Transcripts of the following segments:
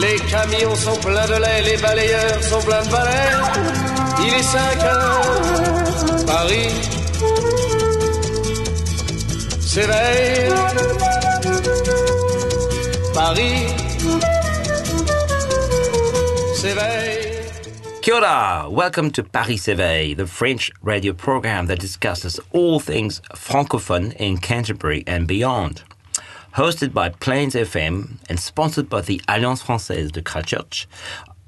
Les camions sont pleins de lait, les balayeurs sont pleins de balais. Il est 5 heures, Paris s'éveille. Paris s'éveille. Kia ora! Welcome to Paris s'éveille, the French radio program that discusses all things francophone in Canterbury and beyond. Hosted by Plains FM and sponsored by the Alliance Française de Christchurch,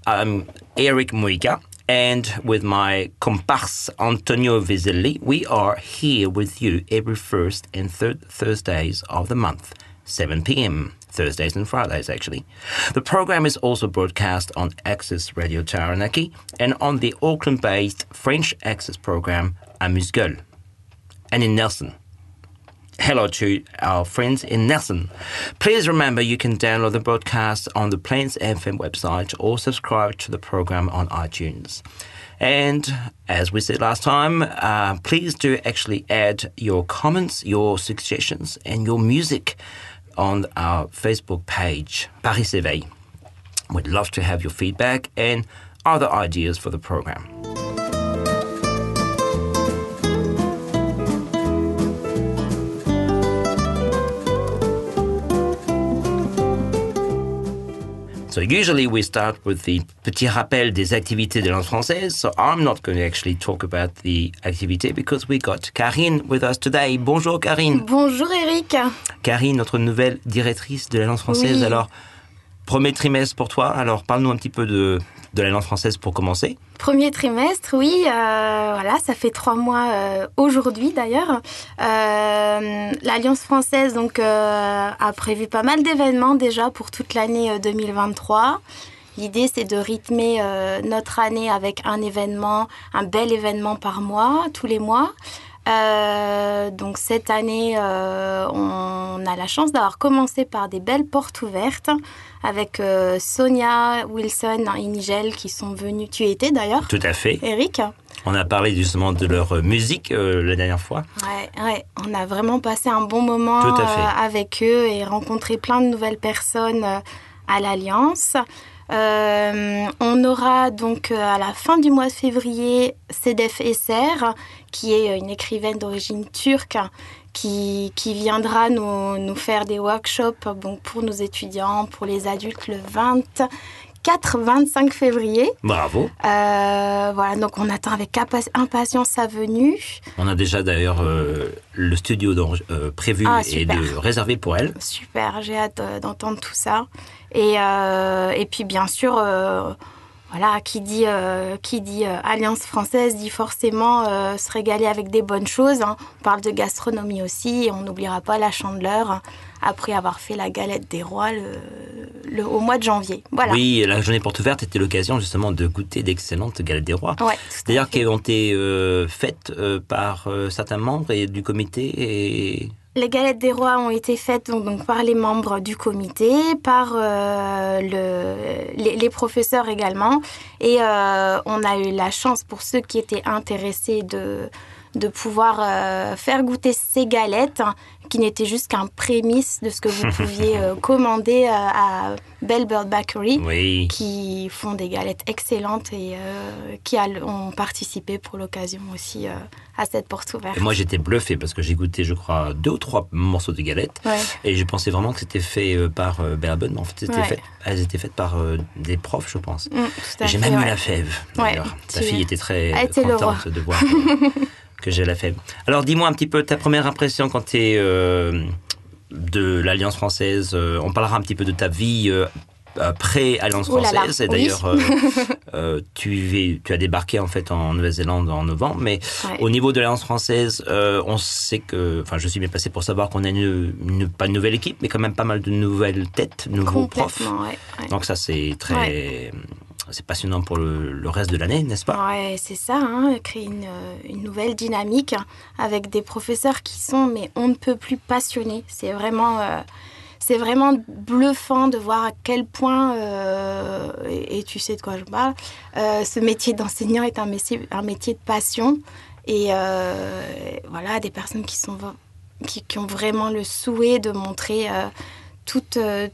I'm Eric Muiga, and with my comparse Antonio Vizelli, we are here with you every first and third Thursdays of the month, 7 p.m. Thursdays and Fridays, actually. The program is also broadcast on Access Radio Taranaki and on the Auckland based French Access program Amuse Gueule, and in Nelson. Hello to our friends in Nelson. Please remember you can download the broadcast on the Plains FM website or subscribe to the program on iTunes. And as we said last time, uh, please do actually add your comments, your suggestions, and your music on our Facebook page, Paris Éveil. We'd love to have your feedback and other ideas for the program. So usually we start with the petit rappel des activités de langue française. So I'm not going to actually talk about the activity because we got Karine with us today. Bonjour Karine. Bonjour Eric. Karine, notre nouvelle directrice de la langue française. Oui. Alors, premier trimestre pour toi. Alors, parle-nous un petit peu de, de la française pour commencer. Premier trimestre, oui, euh, ça fait trois mois euh, aujourd'hui d'ailleurs. Euh, L'Alliance française donc a prévu pas mal d'événements déjà pour toute l'année euh, 2023. L'idée c'est de rythmer notre année avec un événement, un bel événement par mois, tous les mois. Euh, donc cette année, euh, on a la chance d'avoir commencé par des belles portes ouvertes avec euh, Sonia, Wilson et Nigel qui sont venus. Tu y étais d'ailleurs, Tout à fait. Eric? On a parlé justement de leur musique la dernière fois. Ouais, ouais, on a vraiment passé un bon moment Tout à fait. avec eux et rencontré plein de nouvelles personnes à l'Alliance. On aura donc euh, à la fin du mois de février Sedef Esser, qui est euh, une écrivaine d'origine turque, qui, qui viendra nous, nous faire des workshops donc pour nos étudiants, pour les adultes, le 24-25 février. Bravo. Euh, voilà, donc on attend avec impa- impatience sa venue. On a déjà d'ailleurs euh, le studio euh, prévu Ah, et de réservé pour elle. Super, j'ai hâte d'entendre tout ça. Et, euh, et puis bien sûr, euh, voilà, qui dit, euh, qui dit Alliance française dit forcément se régaler avec des bonnes choses. hein. On parle de gastronomie aussi et on n'oubliera pas la chandeleur hein, après avoir fait la galette des rois le, le- au mois de janvier. Voilà. Oui, la journée porte ouverte était l'occasion justement de goûter d'excellentes galettes des rois. Ouais, D'ailleurs, qui ont été euh, faites euh, par euh, certains membres et du comité et Les galettes des rois ont été faites donc, par les membres du comité, par euh, le- les, professeurs également. Et euh, on a eu la chance pour ceux qui étaient intéressés de, pouvoir euh, faire goûter ces galettes, qui n'étaient juste qu'un prémisse de ce que vous pouviez euh, commander euh, à Bellbird Bakery. oui. qui font des galettes excellentes et euh, qui a- ont participé pour l'occasion aussi euh, à cette porte ouverte. Et moi j'étais bluffé parce que j'ai goûté, je crois, deux ou trois morceaux de galettes Ouais. et je pensais vraiment que c'était fait par Bourbon, mais en fait Ouais. fait, elles étaient faites par des profs, je pense. Mm, J'ai même eu ouais. la fève. Ta fille était très Elle était le roi. contente de voir que, que j'ai la fève. Alors dis-moi un petit peu ta première impression quand tu es de l'Alliance française. euh, on parlera un petit peu de ta vie euh, euh, pré-Alliance là là, française. Et oui. d'ailleurs, euh, euh, tu, tu as débarqué en fait en Nouvelle-Zélande en novembre. Mais Ouais. au niveau de l'Alliance française, euh, on sait que, enfin, je suis bien passé pour savoir qu'on a une, une- pas une nouvelle équipe, mais quand même pas mal de nouvelles têtes, nouveaux profs. Complètement, ouais. ouais. Donc ça, c'est très, c'est passionnant pour le, reste de l'année, n'est-ce pas? Ouais, c'est ça, hein, créer une, euh, une nouvelle dynamique avec des professeurs qui sont, mais on ne peut plus passionnés. C'est vraiment, euh, vraiment bluffant de voir à quel point, euh, et, tu sais de quoi je parle, ce métier d'enseignant est un métier, un métier de passion. Et voilà, des personnes qui, sont, qui, ont vraiment le souhait de montrer toute, euh,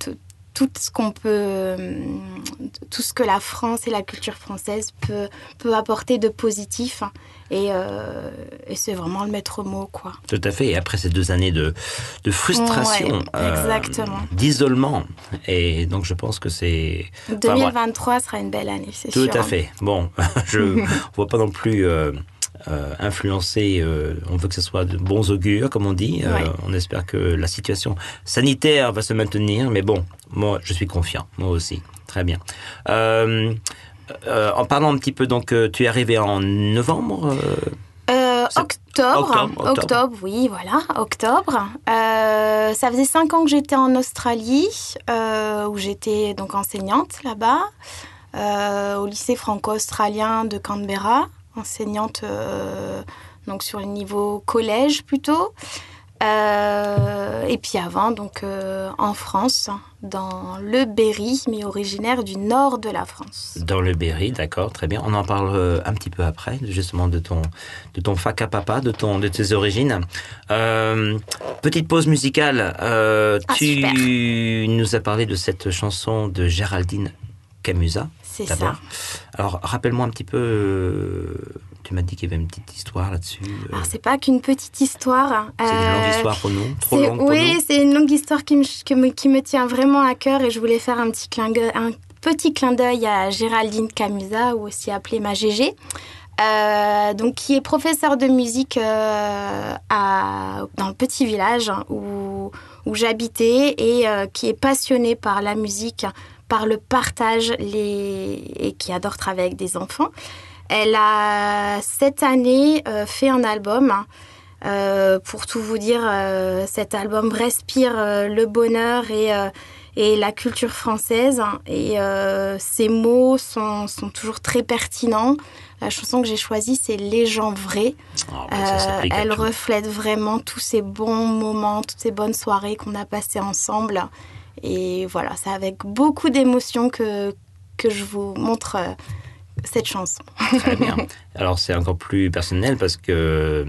tout, tout ce qu'on peut, euh, tout ce que la France et la culture française peut, peut apporter de positif. Et, euh, et c'est vraiment le maître mot, quoi. Tout à fait. Et après ces deux années de, de frustration, Ouais, exactement. d'isolement, et donc je pense que c'est Enfin, voilà. 2023 sera une belle année, c'est Tout sûr. à fait. Bon, je ne vois pas non plus euh, euh, influencer. euh, on veut que ce soit de bons augures, comme on dit. Euh, Ouais. on espère que la situation sanitaire va se maintenir. Mais bon, moi, je suis confiant. Moi aussi. Très bien. En parlant un petit peu, donc, tu es arrivé en novembre. octobre, octobre, octobre. oui, voilà, octobre. Euh, ça faisait cinq ans que j'étais en Australie, euh, où j'étais donc enseignante là-bas, euh, au lycée franco-australien de Canberra, enseignante euh, donc sur le niveau collège plutôt. Euh, et puis avant, donc euh, en France, dans le Berry, mais originaire du nord de la France. Dans le Berry, d'accord, très bien. On en parle un petit peu après, justement, de ton, de ton fac à papa, de, ton, de tes origines. Euh, petite pause musicale. Ah, tu super. nous as parlé de cette chanson de Géraldine Camusa. C'est ça. Alors, rappelle-moi un petit peu. Tu m'as dit qu'il y avait une petite histoire là-dessus. euh, Alors c'est pas qu'une petite histoire. c'est une longue Euh, histoire pour nous, trop C'est- longue pour oui, c'est une longue histoire qui me, qui me tient vraiment à cœur et je voulais faire un petit clin, d'œil- un petit clin d'œil à Géraldine Camusa, ou aussi appelée ma GG, euh, donc qui est professeure de musique euh, à, dans le petit village où, où j'habitais et euh, qui est passionnée par la musique, par le partage les, et qui adore travailler avec des enfants. Elle a cette année euh, fait un album. Euh, pour tout vous dire, euh, cet album respire le bonheur et, et la culture française. Et euh, ces mots sont, sont toujours très pertinents. La chanson que j'ai choisie, c'est Les gens vrais. Ah, bah, ça elle reflète vraiment tous ces bons moments, toutes ces bonnes soirées qu'on a passées ensemble. Et voilà, c'est avec beaucoup d'émotion que, que je vous montre cette chanson. Très bien. Alors c'est encore plus personnel parce que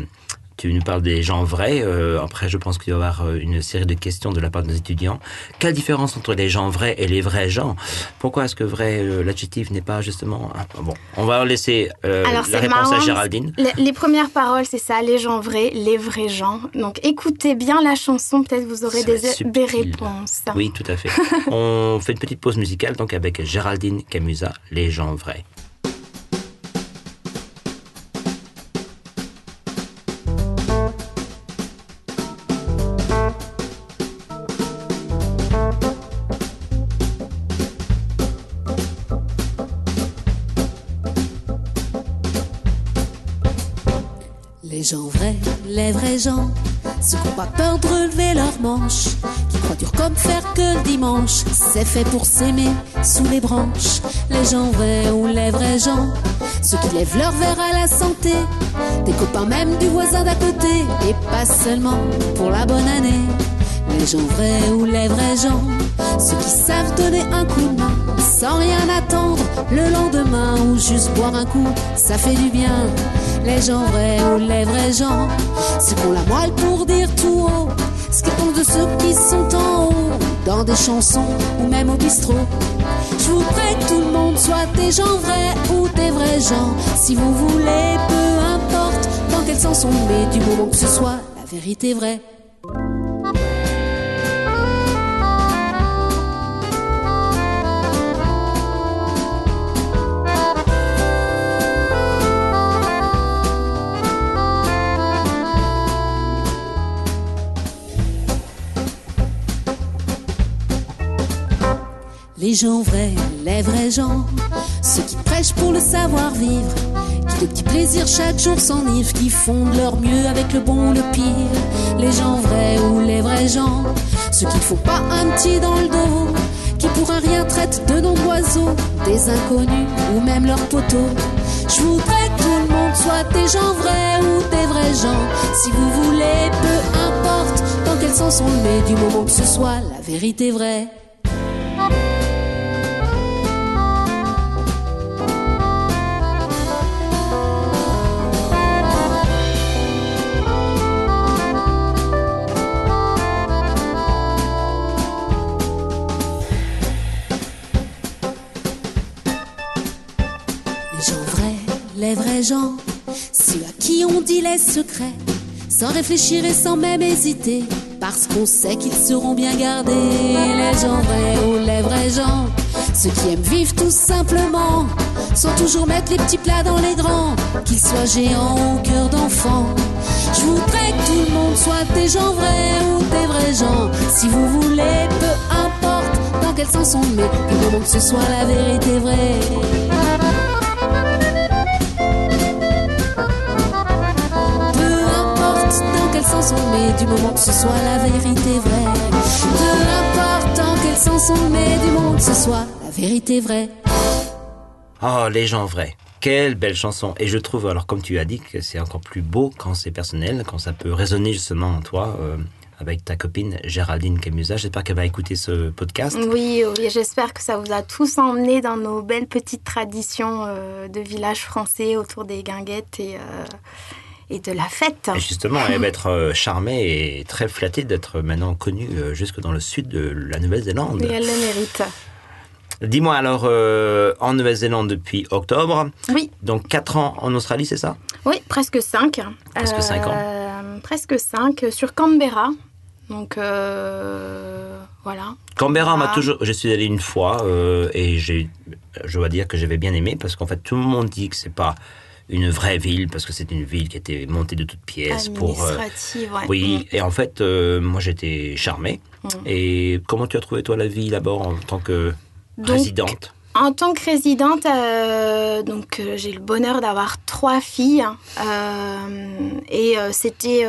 tu nous parles des gens vrais. Euh, après, je pense qu'il va y avoir euh, une série de questions de la part de nos étudiants. Quelle différence entre les gens vrais et les vrais gens? Pourquoi est-ce que vrai, euh, l'adjectif n'est pas justement... Ah, bon, on va laisser euh, Alors, la réponse à Géraldine. Les, les premières paroles, c'est ça, les gens vrais, les vrais gens. Donc écoutez bien la chanson, peut-être vous aurez des réponses. Oui, tout à fait. on fait une petite pause musicale donc avec Géraldine Camusa, Les gens vrais. Gens vrais, les vrais gens, ceux qui n'ont pas peur de relever leurs manches, qui croient dur comme fer que le dimanche, c'est fait pour s'aimer sous les branches. Les gens vrais ou les vrais gens, ceux qui lèvent leur verre à la santé, des copains même du voisin d'à côté, et pas seulement pour la bonne année. Les gens vrais ou les vrais gens, ceux qui savent donner un coup de main sans rien attendre. Le lendemain ou juste boire un coup, ça fait du bien. Les gens vrais ou les vrais gens, ceux qui ont la moelle pour dire tout haut ce qu'ils pensent de ceux qui sont en haut, dans des chansons ou même au bistrot. Je vous prie que tout le monde soit des gens vrais ou des vrais gens, si vous voulez, peu importe dans quel sens on met, du moment que ce soit la vérité vraie. Les gens vrais, les vrais gens, ceux qui prêchent pour le savoir-vivre, qui de petits plaisirs chaque jour s'enivrent, qui font de leur mieux avec le bon ou le pire. Les gens vrais ou les vrais gens, ceux qui ne font pas un petit dans le dos, qui pour un rien traitent de noms d'oiseaux, des inconnus ou même leurs poteaux. Je voudrais que tout le monde soit des gens vrais ou des vrais gens. Si vous voulez, peu importe dans quel sens on le met, du moment que ce soit la vérité vraie. Ceux à qui on dit les secrets, sans réfléchir et sans même hésiter, parce qu'on sait qu'ils seront bien gardés. Les gens vrais ou les vrais gens, ceux qui aiment vivre tout simplement, sans toujours mettre les petits plats dans les grands, qu'ils soient géants ou cœur d'enfant. Je voudrais que tout le monde soit des gens vrais ou des vrais gens. Si vous voulez, peu importe dans quel sens on le met, du moment que ce soit la vérité vraie. Dans quel sens on le met, du moment que ce soit la vérité vraie. Peu importe dans quel sens on le met, du moment que ce soit la vérité vraie. Oh, les gens vrais. Quelle belle chanson. Et je trouve, alors comme tu as dit, que c'est encore plus beau quand c'est personnel, quand ça peut résonner justement en toi, euh, avec ta copine Géraldine Camusa. J'espère qu'elle va écouter ce podcast. Oui, oui, j'espère que ça vous a tous emmené dans nos belles petites traditions euh, de village français autour des guinguettes et, euh, et de la fête. Et justement, elle va être euh, charmée et très flattée d'être maintenant connue euh, jusque dans le sud de la Nouvelle-Zélande. Et elle le mérite. Dis-moi alors, euh, en Nouvelle-Zélande depuis octobre, Oui, donc 4 ans en Australie, c'est ça? Oui, presque 5. Presque cinq ans. Presque 5 sur Canberra. Donc euh, voilà. Canberra m'a Ah. toujours. Je suis allé une fois et j'ai, je dois dire que j'avais bien aimé parce qu'en fait tout le monde dit que c'est pas une vraie ville parce que c'est une ville qui était montée de toutes pièces pour. euh, Administrative, ouais. oui, et en fait, euh, moi j'étais charmé. Mm. Et comment tu as trouvé toi la vie là-bas en tant que Donc, résidente? En tant que résidente, euh, donc euh, j'ai le bonheur d'avoir trois filles euh, et c'était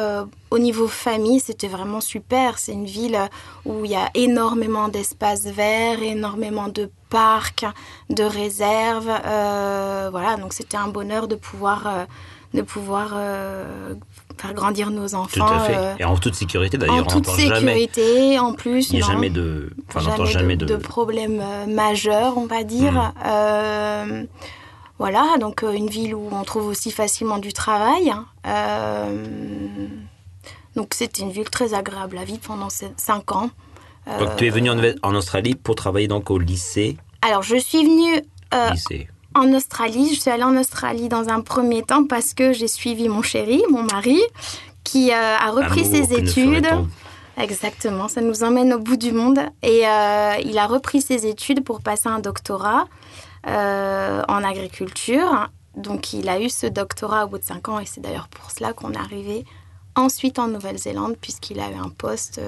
au niveau famille, c'était vraiment super. C'est une ville où il y a énormément d'espaces verts, énormément de parcs, de réserves. voilà, donc c'était un bonheur de pouvoir de pouvoir faire grandir nos Tout enfants. à fait. euh, Et en toute sécurité en d'ailleurs. on toute jamais. sécurité, en plus. Il n'y a non jamais de. N'entend jamais de, de. de problèmes euh, majeurs, on va dire. Mm. Euh, voilà, donc une ville où on trouve aussi facilement du travail. Euh, donc c'était une ville très agréable à vivre pendant ces cinq ans. Donc tu es venu en, en Australie pour travailler donc au lycée. Alors je suis venue lycée. En Australie. Je suis allée en Australie dans un premier temps parce que j'ai suivi mon chéri, mon mari, qui euh, a repris ses études. Exactement, ça nous emmène au bout du monde. Et euh, il a repris ses études pour passer un doctorat euh, en agriculture. Donc il a eu ce doctorat au bout de 5 ans et c'est d'ailleurs pour cela qu'on est arrivé ensuite en Nouvelle-Zélande puisqu'il a eu un poste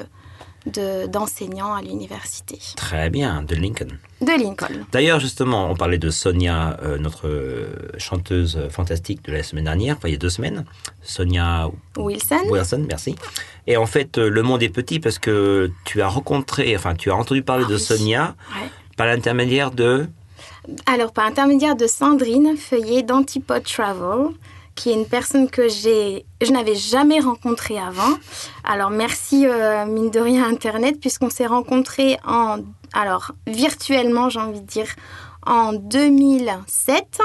de- d'enseignant à l'université Très bien, de Lincoln. De Lincoln. D'ailleurs, justement, on parlait de Sonia, euh, notre euh, chanteuse fantastique de la semaine dernière, enfin il y a deux semaines. Sonia Wilson Wilson, merci. Et en fait, euh, le monde est petit parce que tu as rencontré, enfin tu as entendu parler Ah de oui. Sonia Ouais. par l'intermédiaire de... Alors, par intermédiaire de Sandrine Feuillet d'Antipode Travel, qui est une personne que j'ai, je n'avais jamais rencontrée avant. Alors, merci, euh, mine de rien, Internet, puisqu'on s'est rencontrés en, alors, virtuellement, j'ai envie de dire, en 2007.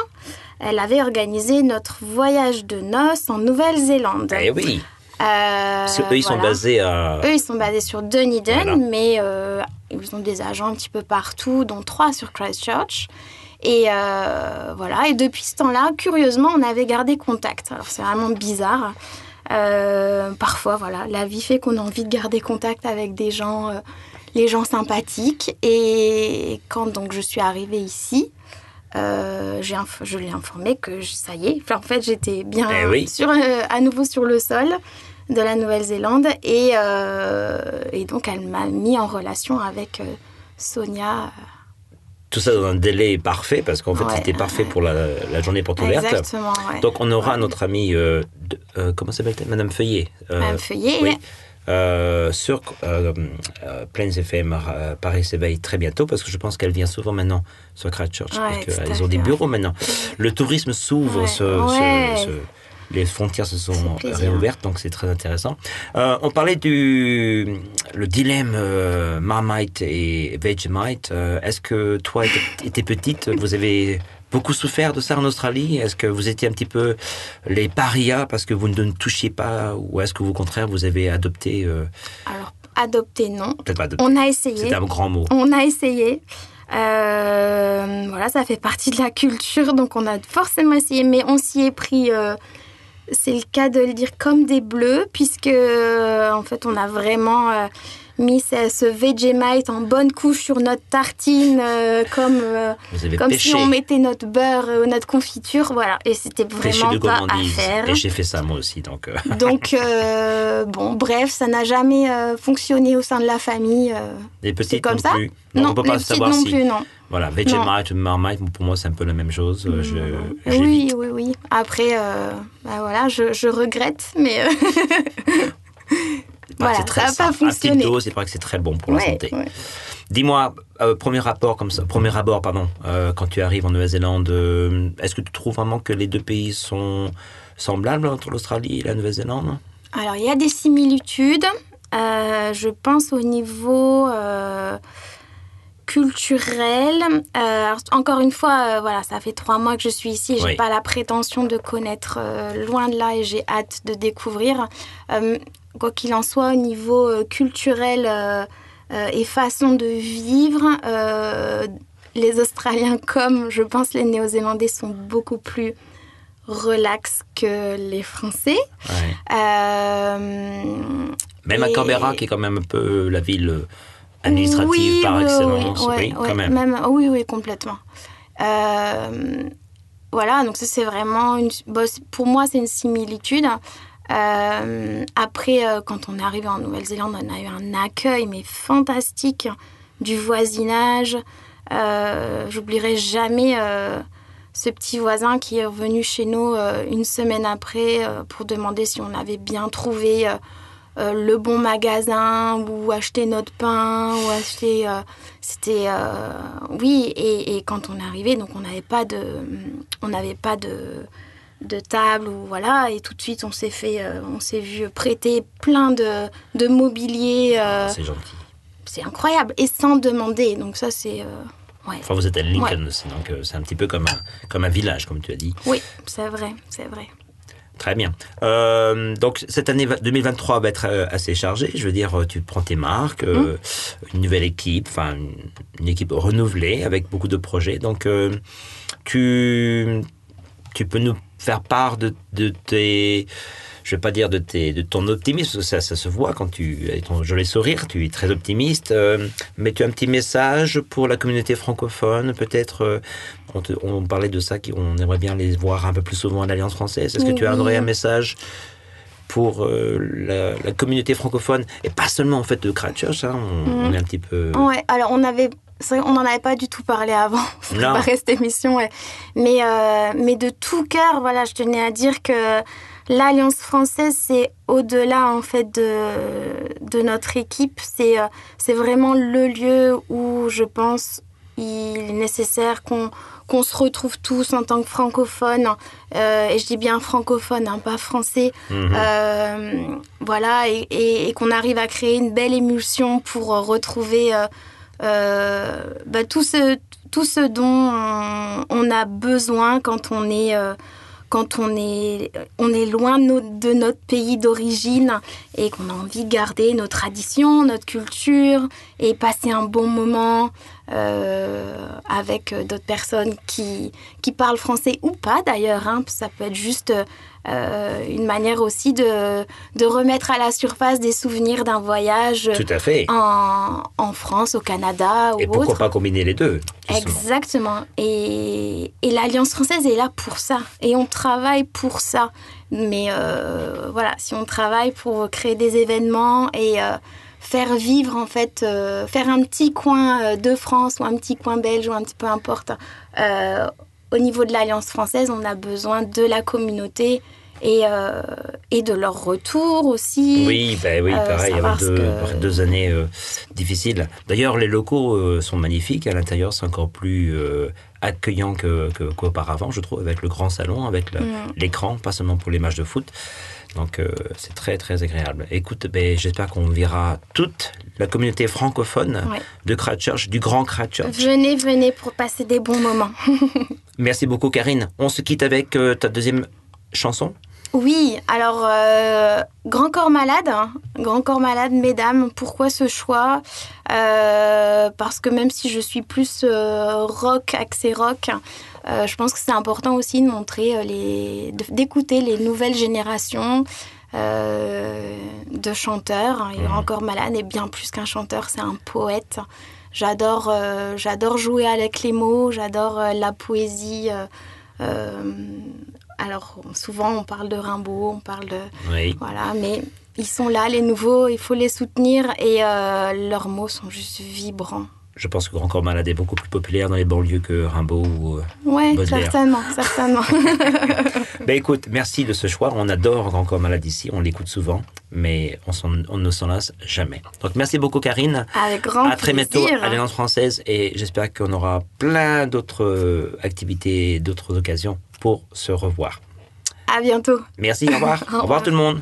Elle avait organisé notre voyage de noces en Nouvelle-Zélande. Eh oui, Euh, parce qu'eux ils sont basés à... Eux, ils sont basés sur Dunedin, Voilà. mais euh, ils ont des agents un petit peu partout, dont trois sur Christchurch. Et euh, voilà, et depuis ce temps-là, curieusement, on avait gardé contact. Alors c'est vraiment bizarre. Euh, parfois, voilà, la vie fait qu'on a envie de garder contact avec des gens, les gens sympathiques. Et quand donc je suis arrivée ici, euh, je l'ai informé que je- ça y est, enfin, en fait j'étais bien Eh oui. sur, euh, à nouveau sur le sol de la Nouvelle-Zélande et, euh, et donc elle m'a mis en relation avec euh, Sonia tout ça dans un délai parfait, parce qu'en fait, Ouais, c'était parfait pour la, la journée porte ouverte. Exactement, ouais. Donc, on aura notre amie, de- comment s'appelle-t-elle Madame Feuillet. Madame Feuillet, oui. Euh, sur euh, euh, Plains FM euh, Paris s'éveille très bientôt parce que je pense qu'elle vient souvent maintenant sur Christchurch Ouais, parce qu'ils ont des bureaux maintenant. Le tourisme s'ouvre, Ouais, les frontières se sont réouvertes donc c'est très intéressant. Euh, on parlait du le dilemme euh, Marmite et Vegemite. Euh, Est-ce que toi étais petite, vous avez beaucoup souffert de ça en Australie Est-ce que vous étiez un petit peu les parias parce que vous ne touchiez pas ou est-ce que vous, au contraire vous avez adopté euh, Alors, adopter, non. Peut-être pas adopté. On a essayé. C'était un grand mot. On a essayé. Euh, voilà, ça fait partie de la culture, donc on a forcément essayé, mais on s'y est pris. euh, c'est le cas de le dire comme des bleus, puisque en fait, on a vraiment mis ce, Vegemite en bonne couche sur notre tartine, euh, comme euh, comme pêché, si on mettait notre beurre, euh, notre confiture, voilà. Et c'était vraiment pas à faire. Et j'ai fait ça moi aussi. Donc, Donc, bon, bref, ça n'a jamais fonctionné au sein de la famille. les petites comme non ça plus. Non, on peut pas savoir non si. plus, non. Voilà, Vegemite ou Marmite, pour moi c'est un peu la même chose. Je, oui, j'évite. oui, oui. Après, euh, bah voilà, je, je regrette, mais voilà, c'est très ça n'a pas fonctionné. dose, il paraît que c'est très bon pour la santé. ouais. Dis-moi, euh, premier rapport comme ça, premier abord, pardon, euh, quand tu arrives en Nouvelle-Zélande, euh, est-ce que tu trouves vraiment que les deux pays sont semblables entre l'Australie et la Nouvelle-Zélande? Alors, il y a des similitudes. Je pense au niveau culturel. Euh, encore une fois, euh, voilà, ça fait trois mois que je suis ici. J'ai Oui. pas la prétention de connaître euh, loin de là et j'ai hâte de découvrir. Quoi qu'il en soit, au niveau euh, culturel euh, euh, et façon de vivre, les Australiens, comme je pense les Néo-Zélandais, sont beaucoup plus relax que les Français. Ouais. Même à Et- Canberra, qui est quand même un peu la ville administrative oui, par oui, excellence, oui, oui, ouais, quand ouais, même. oui, oui, complètement. Euh, voilà, donc ça c'est vraiment une, bon, c'est- pour moi c'est une similitude. Euh, après, euh, quand on est arrivé en Nouvelle-Zélande, on a eu un accueil mais fantastique du voisinage. Euh, J'oublierai jamais ce petit voisin qui est revenu chez nous une semaine après pour demander si on avait bien trouvé le bon magasin ou acheter notre pain ou acheter. C'était oui et, et quand on est arrivé donc on n'avait pas de on n'avait pas de de table ou voilà et tout de suite on s'est fait euh, on s'est vu prêter plein de, de mobilier euh, C'est gentil. c'est incroyable et sans demander donc ça c'est euh, ouais Enfin, vous êtes à Lincoln aussi, donc c'est un petit peu comme un, comme un village, comme tu as dit. oui c'est vrai c'est vrai Très bien. Euh, donc cette année 2023 va être assez chargée. Je veux dire, tu prends tes marques, euh, une nouvelle équipe, enfin une, une équipe renouvelée avec beaucoup de projets. Donc euh, tu tu peux nous faire part de, de tes je vais pas dire de, tes, de ton optimisme, ça, ça se voit quand tu as ton joli sourire, tu es très optimiste, euh, mais tu as un petit message pour la communauté francophone, peut-être, euh, on, te- on parlait de ça, qu'on aimerait bien les voir un peu plus souvent à l'Alliance française. Est-ce que tu aurais un message pour euh, la, la communauté francophone, et pas seulement en fait de Christchurch, hein, on, on est un petit peu... Ouais, alors on avait, on n'en avait pas du tout parlé avant préparer cette émission, ouais. mais euh, mais de tout cœur, voilà, je tenais à dire que l'Alliance française, c'est au-delà en fait de de notre équipe, c'est euh, c'est vraiment le lieu où je pense il est nécessaire qu'on qu'on se retrouve tous en tant que francophones, euh, et je dis bien francophones, hein, pas français, Mhm. euh, voilà, et, et- et qu'on arrive à créer une belle émulsion pour retrouver bah, tout, ce, tout ce dont on, on a besoin quand on est, euh, quand on est, on est loin de notre pays d'origine et qu'on a envie de garder nos traditions, notre culture et passer un bon moment euh, avec euh, d'autres personnes qui, qui parlent français ou pas d'ailleurs. hein. Ça peut être juste euh, une manière aussi de, de remettre à la surface des souvenirs d'un voyage Tout à fait. en, en France, au Canada ou Et pourquoi autre. pas combiner les deux justement. Exactement. Et, et l'Alliance française est là pour ça. Et on travaille pour ça. Mais euh, voilà, si on travaille pour créer des événements et euh, faire vivre en fait, faire un petit coin de France ou un petit coin belge ou un petit peu importe. au niveau de l'Alliance française, on a besoin de la communauté et, euh, et de leur retour aussi. Oui, ben oui, euh, pareil, il deux, deux années euh, difficiles. D'ailleurs, les locaux sont magnifiques. À l'intérieur, c'est encore plus accueillant qu'auparavant, que, je trouve, avec le grand salon, avec mm. l'écran, pas seulement pour les matchs de foot. Donc c'est très très agréable. Écoute, ben, j'espère qu'on verra toute la communauté francophone de Christchurch, du grand Christchurch. Venez, venez pour passer des bons moments. Merci beaucoup Karine. On se quitte avec ta deuxième chanson oui, alors euh, Grand Corps Malade, hein. Grand Corps Malade, mesdames, pourquoi ce choix? Euh, Parce que même si je suis plus euh, rock, axé rock, je pense que c'est important aussi de montrer, les, d'écouter les nouvelles générations de chanteurs. Et Grand Corps Malade est bien plus qu'un chanteur, c'est un poète. J'adore, j'adore jouer avec les mots, j'adore la poésie. Alors souvent on parle de Rimbaud, on parle de voilà, mais ils sont là, les nouveaux, il faut les soutenir et euh, leurs mots sont juste vibrants. Je pense que Grand Corps Malade est beaucoup plus populaire dans les banlieues que Rimbaud ou euh, Oui, certainement, certainement. ben écoute, merci de ce choix. On adore Grand Corps Malade ici, on l'écoute souvent, mais on, ne s'en lasse jamais. Donc merci beaucoup Karine. Avec grand À très bientôt à l'Alliance française et j'espère qu'on aura plein d'autres euh, activités, d'autres occasions pour se revoir. À bientôt. Merci, au revoir. au, revoir. tout le monde.